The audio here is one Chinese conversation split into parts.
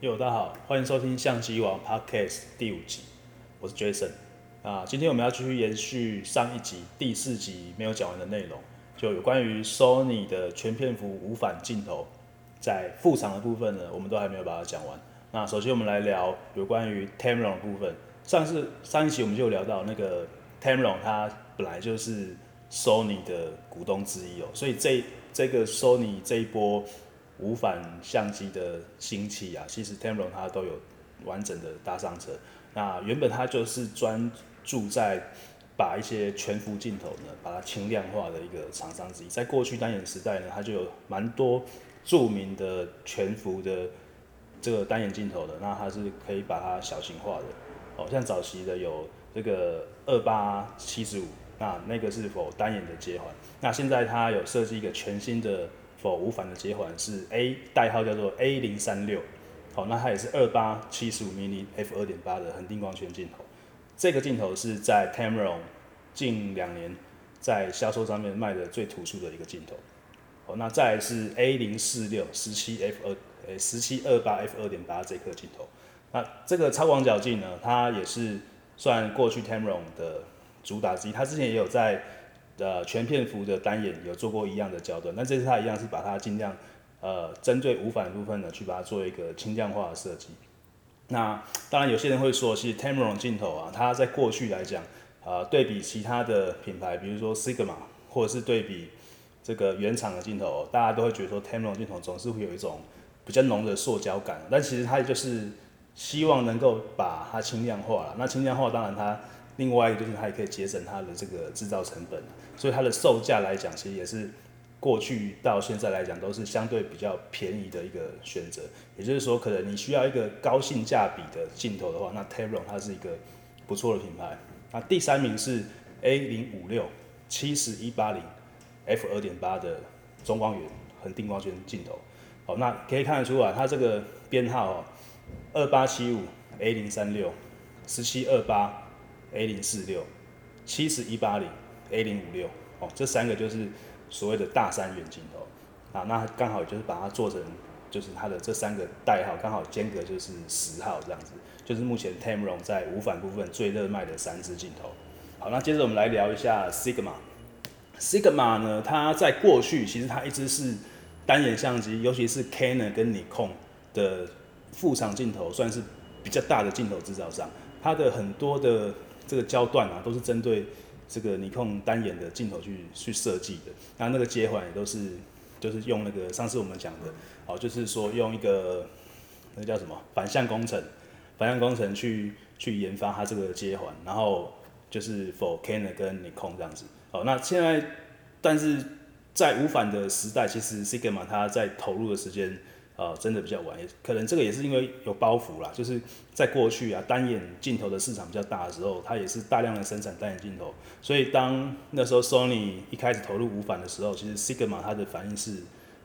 哟，大家好，欢迎收听相机王 Podcast 第五集，我是 Jason 啊。今天我们要继续延续上一集第四集没有讲完的内容，就有关于 Sony 的全片幅无反镜头，在副厂的部分呢，我们都还没有把它讲完。那首先我们来聊有关于 Tamron 的部分。上次上一集我们就聊到那个 Tamron，它本来就是 Sony 的股东之一哦，所以这这个 Sony 这一波。无反相机的兴起啊，其实 Tamron 它都有完整的搭上车。那原本它就是专注在把一些全幅镜头呢，把它轻量化的一个厂商之一。在过去单眼时代呢，它就有蛮多著名的全幅的这个单眼镜头的。那它是可以把它小型化的，哦，像早期的有这个二八七十五，那那个是否单眼的接环？那现在它有设计一个全新的。否无反的接环是 A 代号叫做 A 零三六，好，那它也是二八七十五 mm f 二点八的恒定光圈镜头。这个镜头是在 Tamron 近两年在销售上面卖的最突出的一个镜头。好，那再是 A 零四六十七 f 二诶十七二八 f 二点八这颗镜头。那这个超广角镜呢，它也是算过去 Tamron 的主打机，它之前也有在。呃，全片幅的单眼有做过一样的焦段，那这次它一样是把它尽量，呃，针对无反部分呢，去把它做一个轻量化的设计。那当然有些人会说，其实 Tamron 镜头啊，它在过去来讲，呃，对比其他的品牌，比如说 Sigma，或者是对比这个原厂的镜头，大家都会觉得说 Tamron 镜头总是会有一种比较浓的塑胶感，但其实它就是希望能够把它轻量化了。那轻量化当然它。另外一个就是它也可以节省它的这个制造成本，所以它的售价来讲，其实也是过去到现在来讲都是相对比较便宜的一个选择。也就是说，可能你需要一个高性价比的镜头的话，那 Tamron 它是一个不错的品牌。那第三名是 A 零五六七十一八零 f 二点八的中光源恒定光圈镜头。好，那可以看得出来，它这个编号哦，二八七五 A 零三六十七二八。A 零四六、七十一八零、A 零五六，哦，这三个就是所谓的大三元镜头啊，那刚好就是把它做成，就是它的这三个代号刚好间隔就是十号这样子，就是目前 Tamron 在无反部分最热卖的三支镜头。好，那接着我们来聊一下 Sigma。Sigma 呢，它在过去其实它一直是单眼相机，尤其是 Canon 跟 Nikon 的副厂镜头，算是比较大的镜头制造商，它的很多的。这个焦段啊，都是针对这个尼康单眼的镜头去去设计的。那那个接环也都是，就是用那个上次我们讲的，哦，就是说用一个那个叫什么反向工程，反向工程去去研发它这个接环，然后就是 for Canon 跟尼康这样子。哦，那现在但是在无反的时代，其实 Sigma 它在投入的时间。呃，真的比较晚，也可能这个也是因为有包袱啦。就是在过去啊，单眼镜头的市场比较大的时候，它也是大量的生产单眼镜头。所以当那时候 Sony 一开始投入无反的时候，其实 Sigma 它的反应是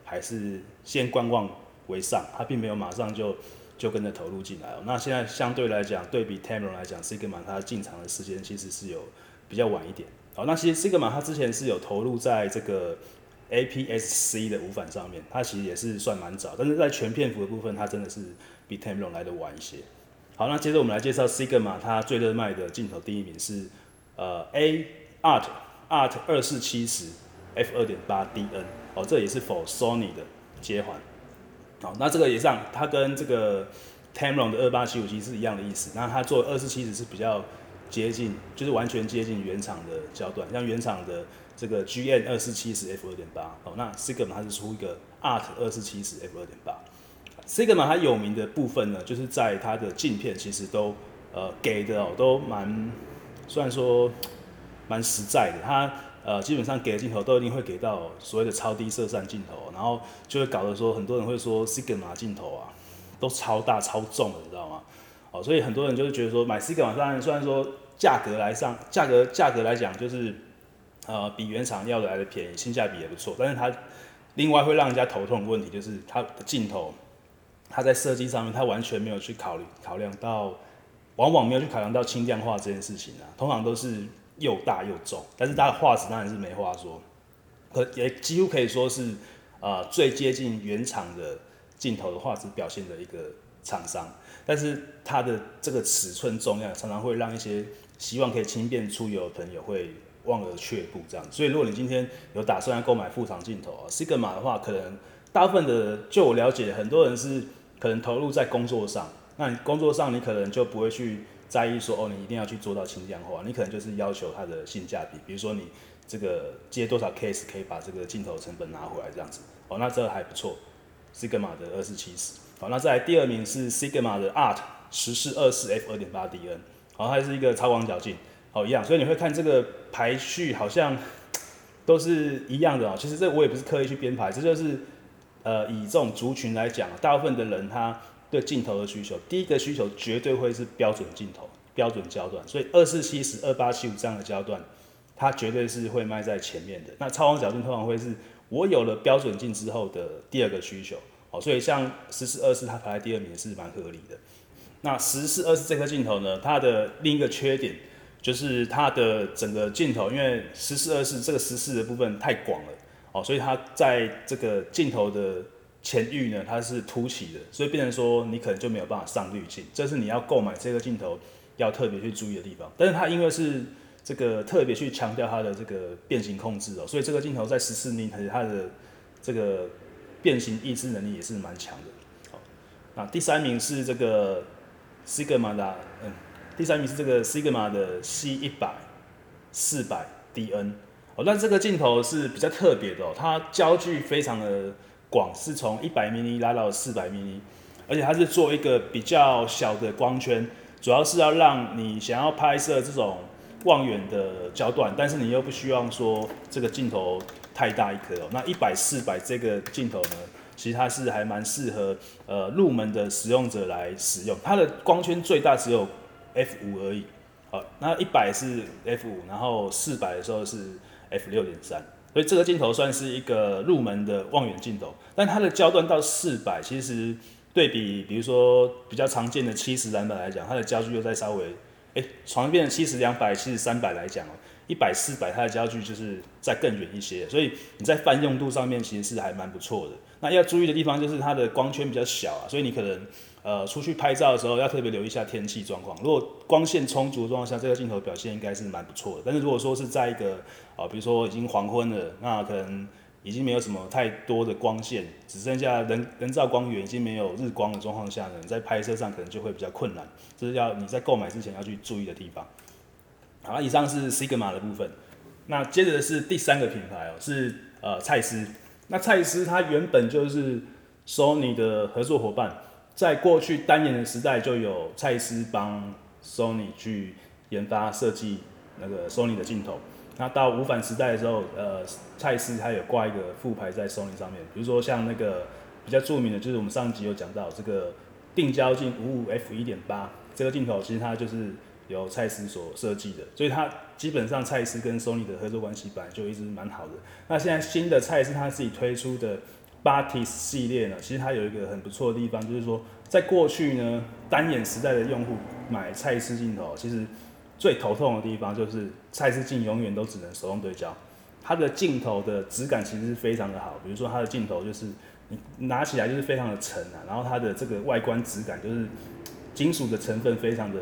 还是先观望为上，它并没有马上就就跟着投入进来。那现在相对来讲，对比 Tamron 来讲，Sigma 它进场的时间其实是有比较晚一点。好，那其实 Sigma 它之前是有投入在这个。APS-C 的无反上面，它其实也是算蛮早，但是在全片幅的部分，它真的是比 Tamron 来的晚一些。好，那接着我们来介绍 Sigma，它最热卖的镜头第一名是呃 A Art Art 二四七十 f 二点八 DN，哦，这也是 for Sony 的接环。好，那这个也让，它跟这个 Tamron 的二八七五七是一样的意思。那它做二四七十是比较接近，就是完全接近原厂的焦段，像原厂的。这个 G N 二四七十 f 二点八，哦，那 Sigma 它是出一个 Art 二四七十 f 二点八。Sigma 它有名的部分呢，就是在它的镜片其实都呃给的哦都蛮，虽然说蛮实在的，它呃基本上给的镜头都一定会给到所谓的超低色散镜头，然后就会搞得说很多人会说 Sigma 镜头啊都超大超重的，你知道吗？哦，所以很多人就是觉得说买 Sigma 当然虽然说价格来上价格价格来讲就是。呃，比原厂要的来的便宜，性价比也不错。但是它另外会让人家头痛的问题就是它的镜头，它在设计上面它完全没有去考虑考量到，往往没有去考量到轻量化这件事情啊。通常都是又大又重，但是它的画质当然是没话说，可也几乎可以说是啊最接近原厂的镜头的画质表现的一个厂商。但是它的这个尺寸重量常常会让一些希望可以轻便出游的朋友会望而却步这样。所以如果你今天有打算要购买副厂镜头啊，Sigma 的话，可能大部分的就我了解，很多人是可能投入在工作上。那你工作上你可能就不会去在意说哦，你一定要去做到轻量化，你可能就是要求它的性价比，比如说你这个接多少 case 可以把这个镜头成本拿回来这样子。哦，那这个还不错，Sigma 的二四七十。好，那再来第二名是 Sigma 的 Art 十四二四 F 二点八 DN，好，它是一个超广角镜，好一样，所以你会看这个排序好像 都是一样的哦。其实这我也不是刻意去编排，这就是呃以这种族群来讲，大部分的人他对镜头的需求，第一个需求绝对会是标准镜头、标准焦段，所以二四七十、二八七五这样的焦段，它绝对是会卖在前面的。那超广角镜通常会是我有了标准镜之后的第二个需求。好，所以像十四二四它排在第二名是蛮合理的。那十四二四这颗镜头呢，它的另一个缺点就是它的整个镜头，因为十四二四这个十四的部分太广了，哦，所以它在这个镜头的前域呢，它是凸起的，所以变成说你可能就没有办法上滤镜，这是你要购买这个镜头要特别去注意的地方。但是它因为是这个特别去强调它的这个变形控制哦，所以这个镜头在十四米，它的这个。变形抑制能力也是蛮强的。好，那第三名是这个 Sigma 的，嗯，第三名是这个 Sigma 的 C 一百四百 DN。哦，那这个镜头是比较特别的哦，它焦距非常的广，是从一百 mm 拉到四百 mm，而且它是做一个比较小的光圈，主要是要让你想要拍摄这种望远的焦段，但是你又不希望说这个镜头。太大一颗哦，那一百四百这个镜头呢，其实它是还蛮适合呃入门的使用者来使用。它的光圈最大只有 f 五而已，好，那一百是 f 五，然后四百的时候是 f 六点三，所以这个镜头算是一个入门的望远镜头。但它的焦段到四百，其实对比比如说比较常见的七十两百来讲，它的焦距又再稍微，哎、欸，从变成七十两百、七十三百来讲哦。一百四百，它的焦距就是再更远一些，所以你在泛用度上面其实是还蛮不错的。那要注意的地方就是它的光圈比较小啊，所以你可能呃出去拍照的时候要特别留意一下天气状况。如果光线充足的状况下，这个镜头表现应该是蛮不错的。但是如果说是在一个啊，比如说已经黄昏了，那可能已经没有什么太多的光线，只剩下人人造光源，已经没有日光的状况下呢，你在拍摄上可能就会比较困难。这是要你在购买之前要去注意的地方。好，以上是 Sigma 的部分。那接着是第三个品牌哦，是呃蔡司。那蔡司它原本就是 Sony 的合作伙伴，在过去单眼的时代就有蔡司帮 Sony 去研发设计那个 Sony 的镜头。那到无反时代的时候，呃，蔡司它有挂一个副牌在 Sony 上面，比如说像那个比较著名的，就是我们上集有讲到这个定焦镜五五 F 一点八这个镜头，其实它就是。由蔡司所设计的，所以它基本上蔡司跟 Sony 的合作关系本来就一直蛮好的。那现在新的蔡司他自己推出的 Batis 系列呢，其实它有一个很不错的地方，就是说在过去呢单眼时代的用户买蔡司镜头，其实最头痛的地方就是蔡司镜永远都只能手动对焦，它的镜头的质感其实是非常的好，比如说它的镜头就是你拿起来就是非常的沉啊，然后它的这个外观质感就是金属的成分非常的。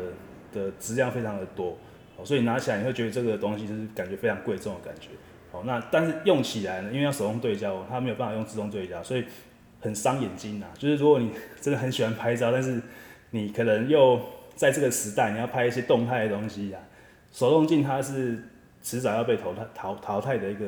的质量非常的多，所以拿起来你会觉得这个东西就是感觉非常贵重的感觉，哦，那但是用起来呢，因为要手动对焦，它没有办法用自动对焦，所以很伤眼睛呐。就是如果你 真的很喜欢拍照，但是你可能又在这个时代你要拍一些动态的东西呀，手动镜它是迟早要被淘汰淘淘汰的一个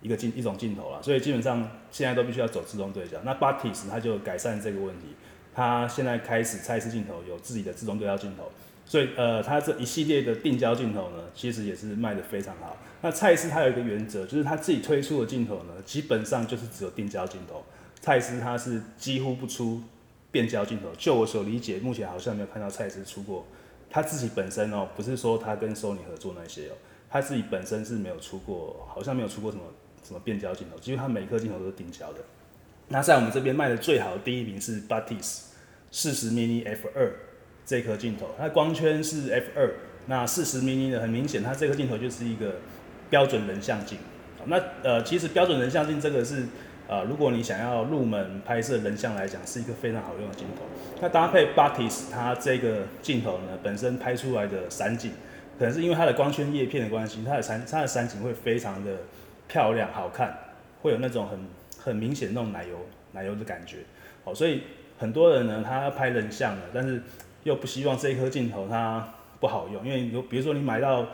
一个镜一种镜头了，所以基本上现在都必须要走自动对焦。那 Batis 它就改善这个问题，它现在开始蔡司镜头有自己的自动对焦镜头。所以，呃，它这一系列的定焦镜头呢，其实也是卖得非常好。那蔡司它有一个原则，就是它自己推出的镜头呢，基本上就是只有定焦镜头。蔡司它是几乎不出变焦镜头。就我所理解，目前好像没有看到蔡司出过。它自己本身哦，不是说它跟 Sony 合作那些哦，它自己本身是没有出过，好像没有出过什么什么变焦镜头。几乎它每一颗镜头都是定焦的。那在我们这边卖的最好的第一名是 Batis 四十 mm f 二。这颗镜头，它光圈是 f 二，那四十 mm 的很明显，它这个镜头就是一个标准人像镜。那呃，其实标准人像镜这个是呃，如果你想要入门拍摄人像来讲，是一个非常好用的镜头。那搭配 Batis 它这个镜头呢，本身拍出来的散景，可能是因为它的光圈叶片的关系，它的散它的散景会非常的漂亮好看，会有那种很很明显那种奶油奶油的感觉。哦，所以很多人呢，他要拍人像的，但是又不希望这一颗镜头它不好用，因为有比如说你买到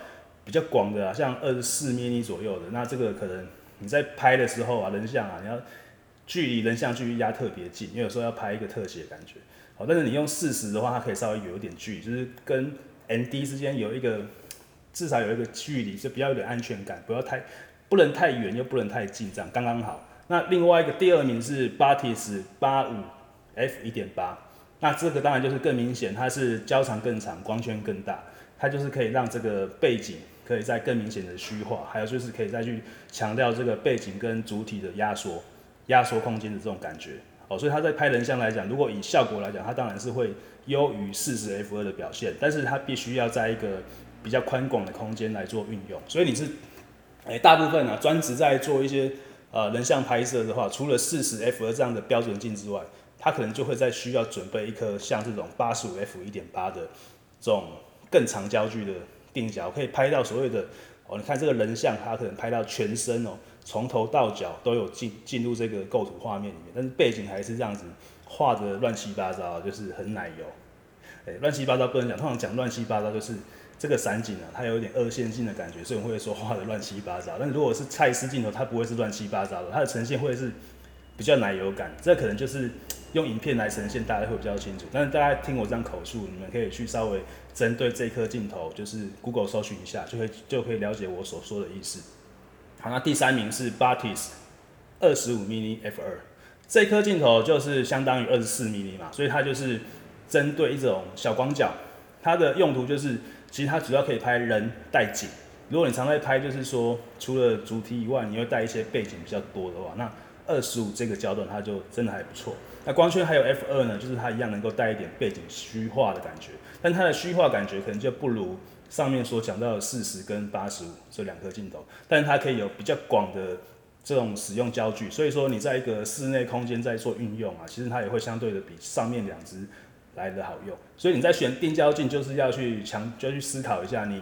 比较广的啊，像二十四 mm 左右的，那这个可能你在拍的时候啊，人像啊，你要距离人像距离压特别近，因为有时候要拍一个特写感觉。好，但是你用四十的话，它可以稍微有一点距离，就是跟 ND 之间有一个至少有一个距离，就比较有点安全感，不要太不能太远又不能太近，这样刚刚好。那另外一个第二名是 Batis 八五 F 一点八，那这个当然就是更明显，它是焦长更长，光圈更大，它就是可以让这个背景可以再更明显的虚化，还有就是可以再去强调这个背景跟主体的压缩，压缩空间的这种感觉。哦，所以它在拍人像来讲，如果以效果来讲，它当然是会优于四十 F 二的表现，但是它必须要在一个比较宽广的空间来做运用。所以你是，哎，大部分啊专职在做一些。呃，人像拍摄的话，除了四十 F 二这样的标准镜之外，它可能就会在需要准备一颗像这种八十五 F 一点八的这种更长焦距的定焦，可以拍到所谓的哦，你看这个人像，它可能拍到全身哦，从头到脚都有进进入这个构图画面里面，但是背景还是这样子画的乱七八糟，就是很奶油。哎，乱七八糟不能讲，通常讲乱七八糟就是。这个散景啊，它有一点二线性的感觉，所以我会说画的乱七八糟。但如果是蔡司镜头，它不会是乱七八糟的，它的呈现会是比较奶油感。这可能就是用影片来呈现，大家会比较清楚。但是大家听我这样口述，你们可以去稍微针对这颗镜头，就是 Google 搜寻一下，就会就可以了解我所说的意思。好，那第三名是 Batis 二十五 mm f 二，这颗镜头就是相当于二十四 mm 嘛，所以它就是针对一种小广角，它的用途就是。其实它主要可以拍人带景。如果你常在拍，就是说除了主体以外，你会带一些背景比较多的话，那二十五这个焦段它就真的还不错。那光圈还有 F 二呢，就是它一样能够带一点背景虚化的感觉，但它的虚化感觉可能就不如上面所讲到的四十跟八十五这两颗镜头，但是它可以有比较广的这种使用焦距，所以说你在一个室内空间在做运用啊，其实它也会相对的比上面两只。来的好用，所以你在选定焦镜，就是要去强，就要去思考一下，你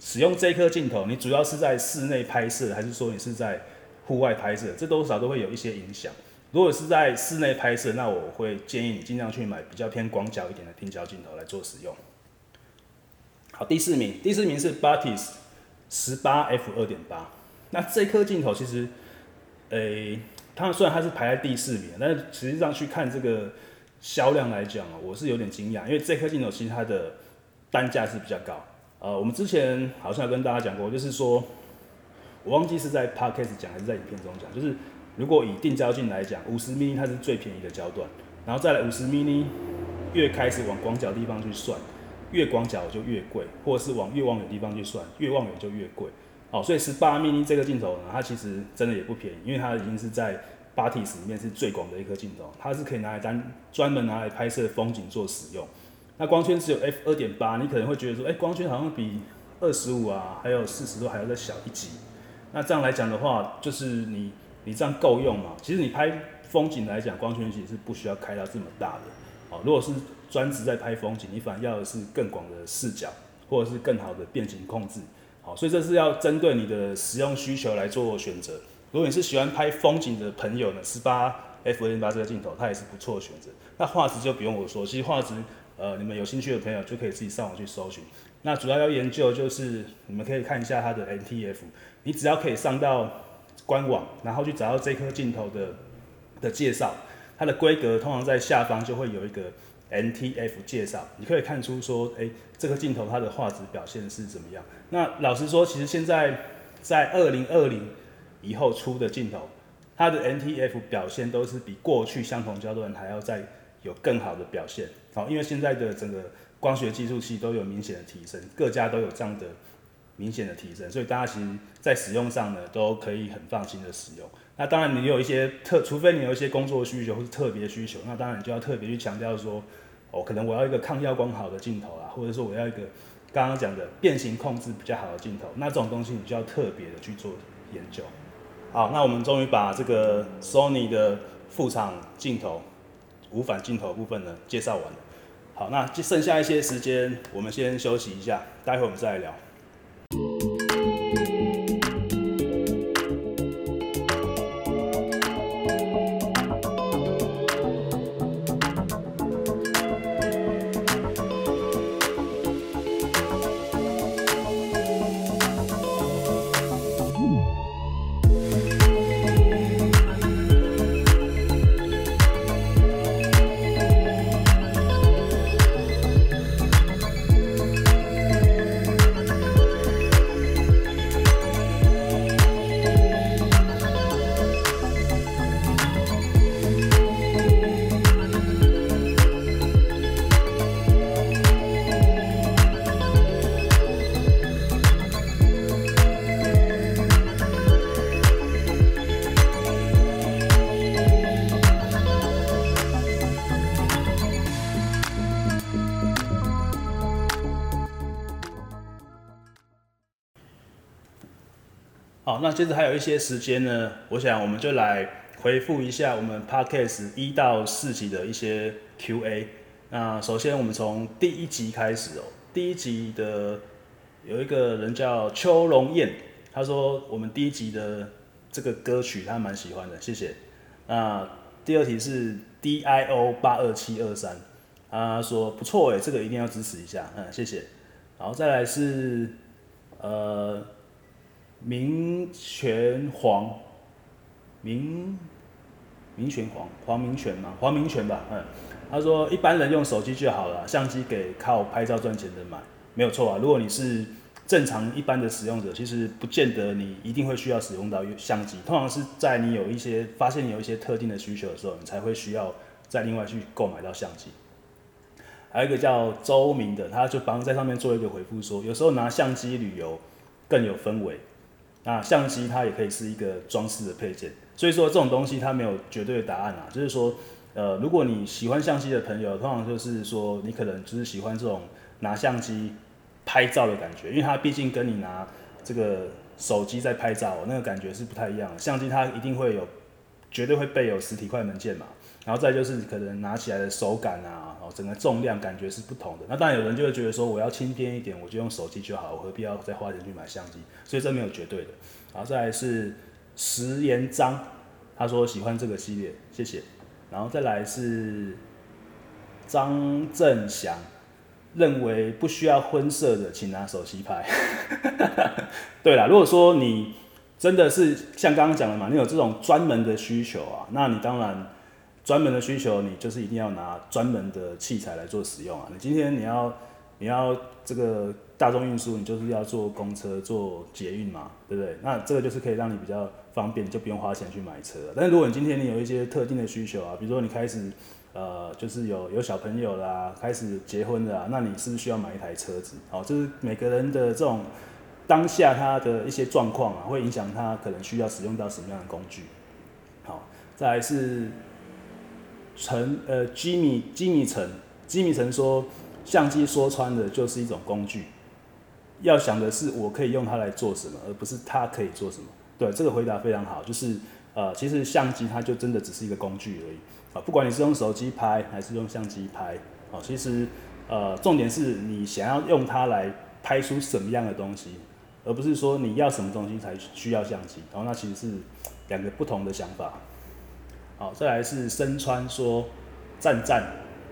使用这颗镜头，你主要是在室内拍摄，还是说你是在户外拍摄？这多少都会有一些影响。如果是在室内拍摄，那我会建议你尽量去买比较偏广角一点的定焦镜头来做使用。好，第四名，第四名是 Batis 十八 F 二点八。那这颗镜头其实，诶、它虽然它是排在第四名，但是实际上去看这个。销量来讲啊，我是有点惊讶，因为这颗镜头其实它的单价是比较高。呃，我们之前好像有跟大家讲过，就是说，我忘记是在 podcast 讲还是在影片中讲，就是如果以定焦镜来讲，五十 mm 它是最便宜的焦段，然后再来五十 mm 越开始往广角地方去算，越广角就越贵，或者是往越望远地方去算，越望远就越贵。哦，所以十八 mm 这个镜头呢，它其实真的也不便宜，因为它已经是在。八 T 十里面是最广的一颗镜头，它是可以拿来单专门拿来拍摄风景做使用。那光圈只有 f 二点八，你可能会觉得说，哎、光圈好像比二十五啊，还有四十都还要再小一级。那这样来讲的话，就是你你这样够用嘛？其实你拍风景来讲，光圈其实是不需要开到这么大的。哦，如果是专职在拍风景，你反而要的是更广的视角，或者是更好的变形控制。好，所以这是要针对你的使用需求来做选择。如果你是喜欢拍风景的朋友呢，十八 f 二点八这个镜头它也是不错的选择。那画质就不用我说，其实画质，呃，你们有兴趣的朋友就可以自己上网去搜寻。那主要要研究就是，你们可以看一下它的 NTF。你只要可以上到官网，然后去找到这颗镜头的的介绍，它的规格通常在下方就会有一个 NTF 介绍，你可以看出说，哎、这个镜头它的画质表现是怎么样。那老实说，其实现在在二零二零。以后出的镜头，它的 NTF 表现都是比过去相同焦段还要再有更好的表现。好，因为现在的整个光学计数器都有明显的提升，各家都有这样的明显的提升，所以大家其实在使用上呢都可以很放心的使用。那当然你有一些特，除非你有一些工作需求或是特别需求，那当然你就要特别去强调说，哦，可能我要一个抗耀光好的镜头啊，或者说我要一个刚刚讲的变形控制比较好的镜头，那这种东西你就要特别的去做研究。好，那我们终于把这个 Sony 的副厂镜头、无反镜头部分呢介绍完了。好，那剩下一些时间，我们先休息一下，待会我们再来聊。那接着还有一些时间呢，我想我们就来回复一下我们 Podcast 一到四集的一些 Q&A。那首先我们从第一集开始哦，第一集的有一个人叫邱龙燕，他说我们第一集的这个歌曲他蛮喜欢的，谢谢。那第二题是 DIO 八二七二三，他说不错哎，这个一定要支持一下，嗯，谢谢。然后再来是呃。明泉黄，明明泉黄，黄明权吗？黄明权吧，嗯，他说一般人用手机就好了，相机给靠拍照赚钱的买，没有错啊。如果你是正常一般的使用者，其实不见得你一定会需要使用到相机，通常是在你有一些发现你有一些特定的需求的时候，你才会需要再另外去购买到相机。还有一个叫周明的，他就帮在上面做一个回复说，有时候拿相机旅游更有氛围。那相机它也可以是一个装饰的配件，所以说这种东西它没有绝对的答案啊，就是说，呃，如果你喜欢相机的朋友，通常就是说你可能就是喜欢这种拿相机拍照的感觉，因为它毕竟跟你拿这个手机在拍照那个感觉是不太一样的。相机它一定会有，绝对会备有实体快门键嘛。然后再就是可能拿起来的手感啊，然后，整个重量感觉是不同的。那当然有人就会觉得说，我要轻便一点，我就用手机就好，我何必要再花钱去买相机？所以这没有绝对的。然后再来是石岩章，他说喜欢这个系列，谢谢。然后再来是张正祥，认为不需要婚摄的，请拿手机拍。对啦，如果说你真的是像刚刚讲的嘛，你有这种专门的需求啊，那你当然。专门的需求，你就是一定要拿专门的器材来做使用啊！你今天你要你要这个大众运输，你就是要坐公车、坐捷运嘛，对不对？那这个就是可以让你比较方便，就不用花钱去买车。但是如果你今天你有一些特定的需求啊，比如说你开始呃就是有有小朋友啦，开始结婚的啊，那你是不是需要买一台车子？好，就是每个人的这种当下他的一些状况啊，会影响他可能需要使用到什么样的工具。好，再来是。陈呃，Jimmy Jimmy 陈，Jimmy 陈说，相机说穿的就是一种工具，要想的是我可以用它来做什么，而不是它可以做什么。对，这个回答非常好，就是呃，其实相机它就真的只是一个工具而已啊，不管你是用手机拍还是用相机拍，哦，其实呃，重点是你想要用它来拍出什么样的东西，而不是说你要什么东西才需要相机，然后那其实是两个不同的想法。好，再来是身穿说，赞赞，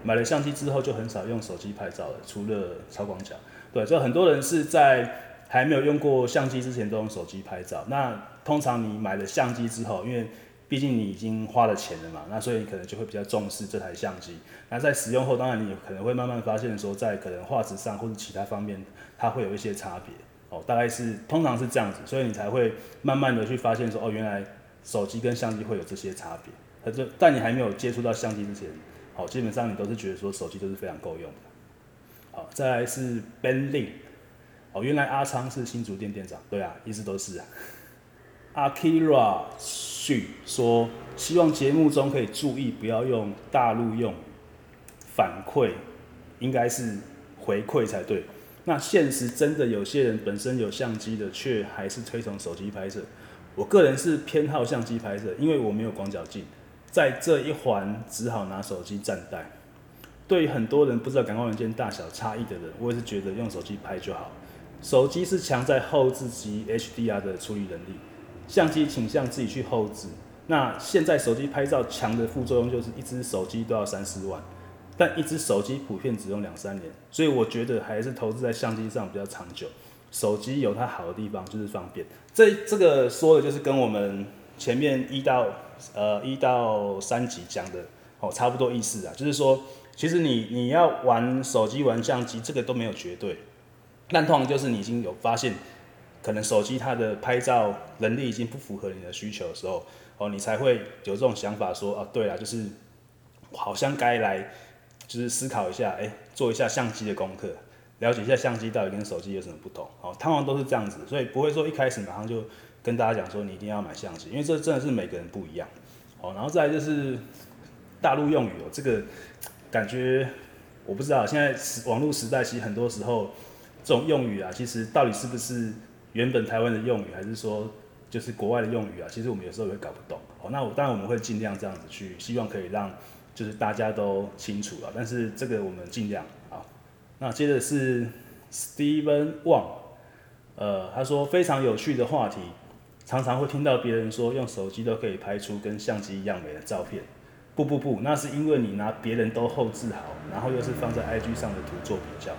买了相机之后就很少用手机拍照了，除了超广角。对，就很多人是在还没有用过相机之前都用手机拍照。那通常你买了相机之后，因为毕竟你已经花了钱了嘛，那所以你可能就会比较重视这台相机。那在使用后，当然你可能会慢慢发现说，在可能画质上或者其他方面，它会有一些差别。哦，大概是通常是这样子，所以你才会慢慢的去发现说，哦，原来手机跟相机会有这些差别。他就但你还没有接触到相机之前，好，基本上你都是觉得说手机都是非常够用的。好，再来是 Ben Lin，哦，原来阿昌是新竹店店长，对啊，一直都是啊。Akira Xu 说，希望节目中可以注意不要用大陆用反馈，应该是回馈才对。那现实真的有些人本身有相机的，却还是推崇手机拍摄。我个人是偏好相机拍摄，因为我没有广角镜，在这一环只好拿手机暂代。对于很多人不知道感光元件大小差异的人，我也是觉得用手机拍就好。手机是强在后置及 HDR 的处理能力，相机倾向自己去后置。那现在手机拍照强的副作用就是一只手机都要三四万，但一只手机普遍只用两三年，所以我觉得还是投资在相机上比较长久。手机有它好的地方就是方便，这这个说的就是跟我们前面一到呃一到三集讲的哦差不多意思啊，就是说其实你你要玩手机玩相机这个都没有绝对，但通常就是你已经有发现可能手机它的拍照能力已经不符合你的需求的时候。哦，你才会有这种想法说，哦，对了，就是好像该来，就是思考一下，哎，做一下相机的功课，了解一下相机到底跟手机有什么不同。哦，通常都是这样子，所以不会说一开始马上就跟大家讲说你一定要买相机，因为这真的是每个人不一样。哦，然后再来就是大陆用语哦，这个感觉我不知道，现在网络时代其实很多时候这种用语啊，其实到底是不是原本台湾的用语，还是说？就是国外的用语啊，其实我们有时候也会搞不懂。哦，那我当然我们会尽量这样子去，希望可以让就是大家都清楚了。但是这个我们尽量啊。那接着是 Steven Wang，呃，他说非常有趣的话题，常常会听到别人说用手机都可以拍出跟相机一样美的照片。不不不，那是因为你拿别人都后置好，然后又是放在 IG 上的图做比较。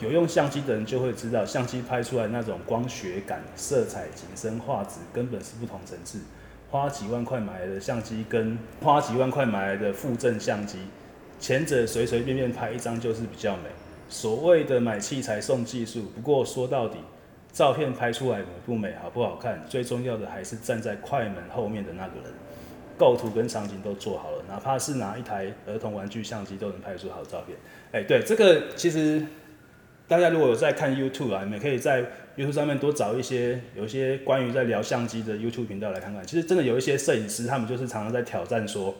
有用相机的人就会知道，相机拍出来那种光学感、色彩、景深、画质根本是不同层次。花几万块买来的相机跟花几万块买来的负正相机，前者随随便便拍一张就是比较美。所谓的买器材送技术，不过说到底，照片拍出来美不美、好不好看，最重要的还是站在快门后面的那个人。构图跟场景都做好了，哪怕是拿一台儿童玩具相机都能拍出好照片。哎，对，这个其实。大家如果有在看 YouTube 啊，你们可以在 YouTube 上面多找一些有一些关于在聊相机的 YouTube 频道来看看。其实真的有一些摄影师，他们就是常常在挑战说，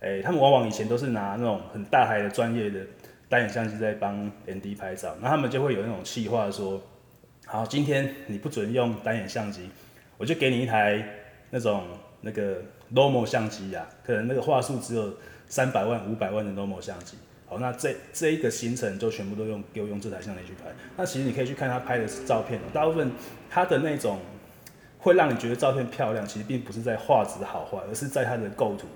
诶，他们往往以前都是拿那种很大台的专业的单眼相机在帮 ND 拍照，那他们就会有那种气话说，好，今天你不准用单眼相机，我就给你一台那种那个 normal 相机呀，可能那个画素只有三百万、五百万的 normal 相机。好，那这这一个行程就全部都用给我用这台相机去拍。那其实你可以去看他拍的照片，大部分他的那种会让你觉得照片漂亮，其实并不是在画质好坏，而是在它的构图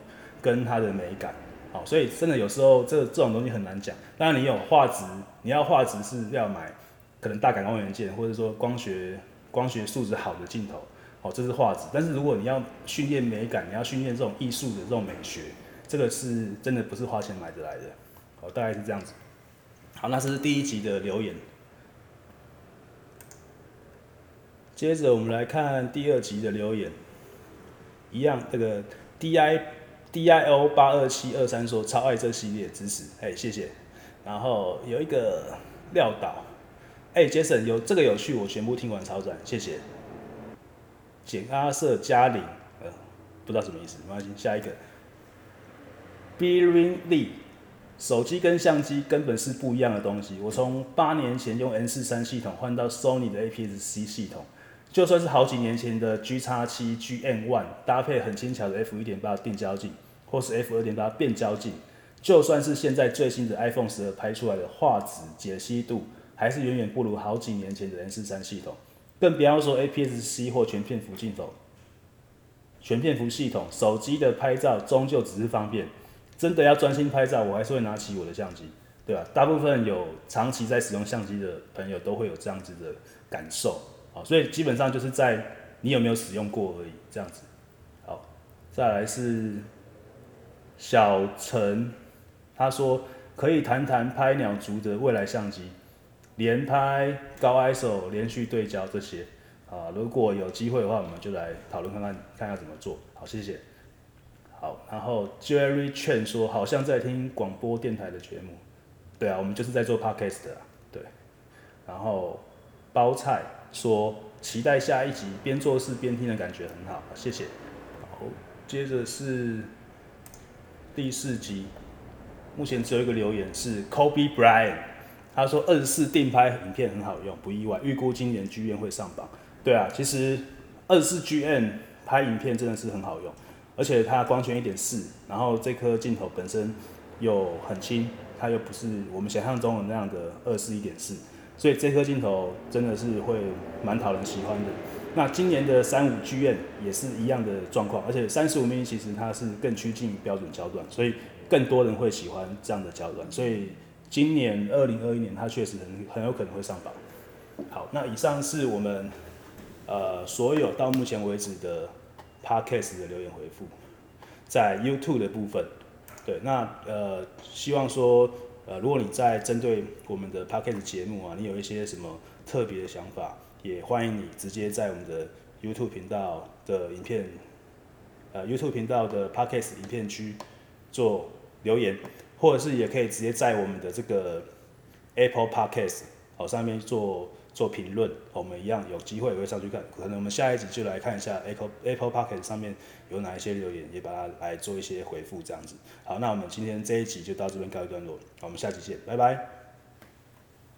跟它的美感。好，所以真的有时候这这种东西很难讲。当然你有画质，你要画质是要买可能大感光元件，或者说光学光学素质好的镜头。哦，这是画质。但是如果你要训练美感，你要训练这种艺术的这种美学，这个是真的不是花钱买得来的。哦，大概是这样子。好，那这是第一集的留言。接着我们来看第二集的留言。一样，这个 D I D I O 八二七二三说超爱这系列知识，哎，谢谢。然后有一个廖导，哎，Jason 有这个有趣，我全部听完超赞，谢谢。简阿瑟嘉玲，呃，不知道什么意思，没关系，下一个。Birin Lee。手机跟相机根本是不一样的东西。我从八年前用 M43 系统换到 Sony 的 APS-C 系统，就算是好几年前的 G-X7、GM1 搭配很轻巧的 F1.8 定焦镜，或是 F2.8 变焦镜，就算是现在最新的 iPhone 12拍出来的画质解析度，还是远远不如好几年前的 M43 系统。更不要说 APS-C 或全片幅镜头。全片幅系统，手机的拍照终究只是方便。真的要专心拍照，我还是会拿起我的相机，对吧？大部分有长期在使用相机的朋友都会有这样子的感受，好，所以基本上就是在你有没有使用过而已，这样子。好，再来是小陈，他说可以谈谈拍鸟族的未来相机，连拍、高 ISO、连续对焦这些，啊，如果有机会的话，我们就来讨论看看，看要怎么做。好，谢谢。好，然后 Jerry Chen 说，好像在听广播电台的节目，对啊，我们就是在做 podcast 的啊，对。然后包菜说，期待下一集，边做事边听的感觉很好，谢谢。好，接着是第四集，目前只有一个留言是 Kobe Bryant，他说二十四定拍影片很好用，不意外，预估今年剧院会上榜。对啊，其实二十四 GM 拍影片真的是很好用，而且它光圈一点四，然后这颗镜头本身又很轻，它又不是我们想象中的那样的二十四一点四，所以这颗镜头真的是会蛮讨人喜欢的。那今年的三五剧院也是一样的状况，而且三十五 mm 其实它是更趋近标准焦段，所以更多人会喜欢这样的焦段，所以。今年二零二一年，它确实很很有可能会上榜。好，那以上是我们呃所有到目前为止的 Podcast 的留言回复，在 YouTube 的部分，对，那呃希望说呃如果你在针对我们的 Podcast 节目啊，你有一些什么特别的想法，也欢迎你直接在我们的 YouTube 频道的影片呃 YouTube 频道的 Podcast 影片区做留言。或者是也可以直接在我们的这个 Apple Podcast 好上面做做评论，我们一样有机会也会上去看。可能我们下一集就来看一下 Apple Apple Podcast 上面有哪一些留言，也把它来做一些回复这样子。好，那我们今天这一集就到这边告一段落，我们下期见，拜拜。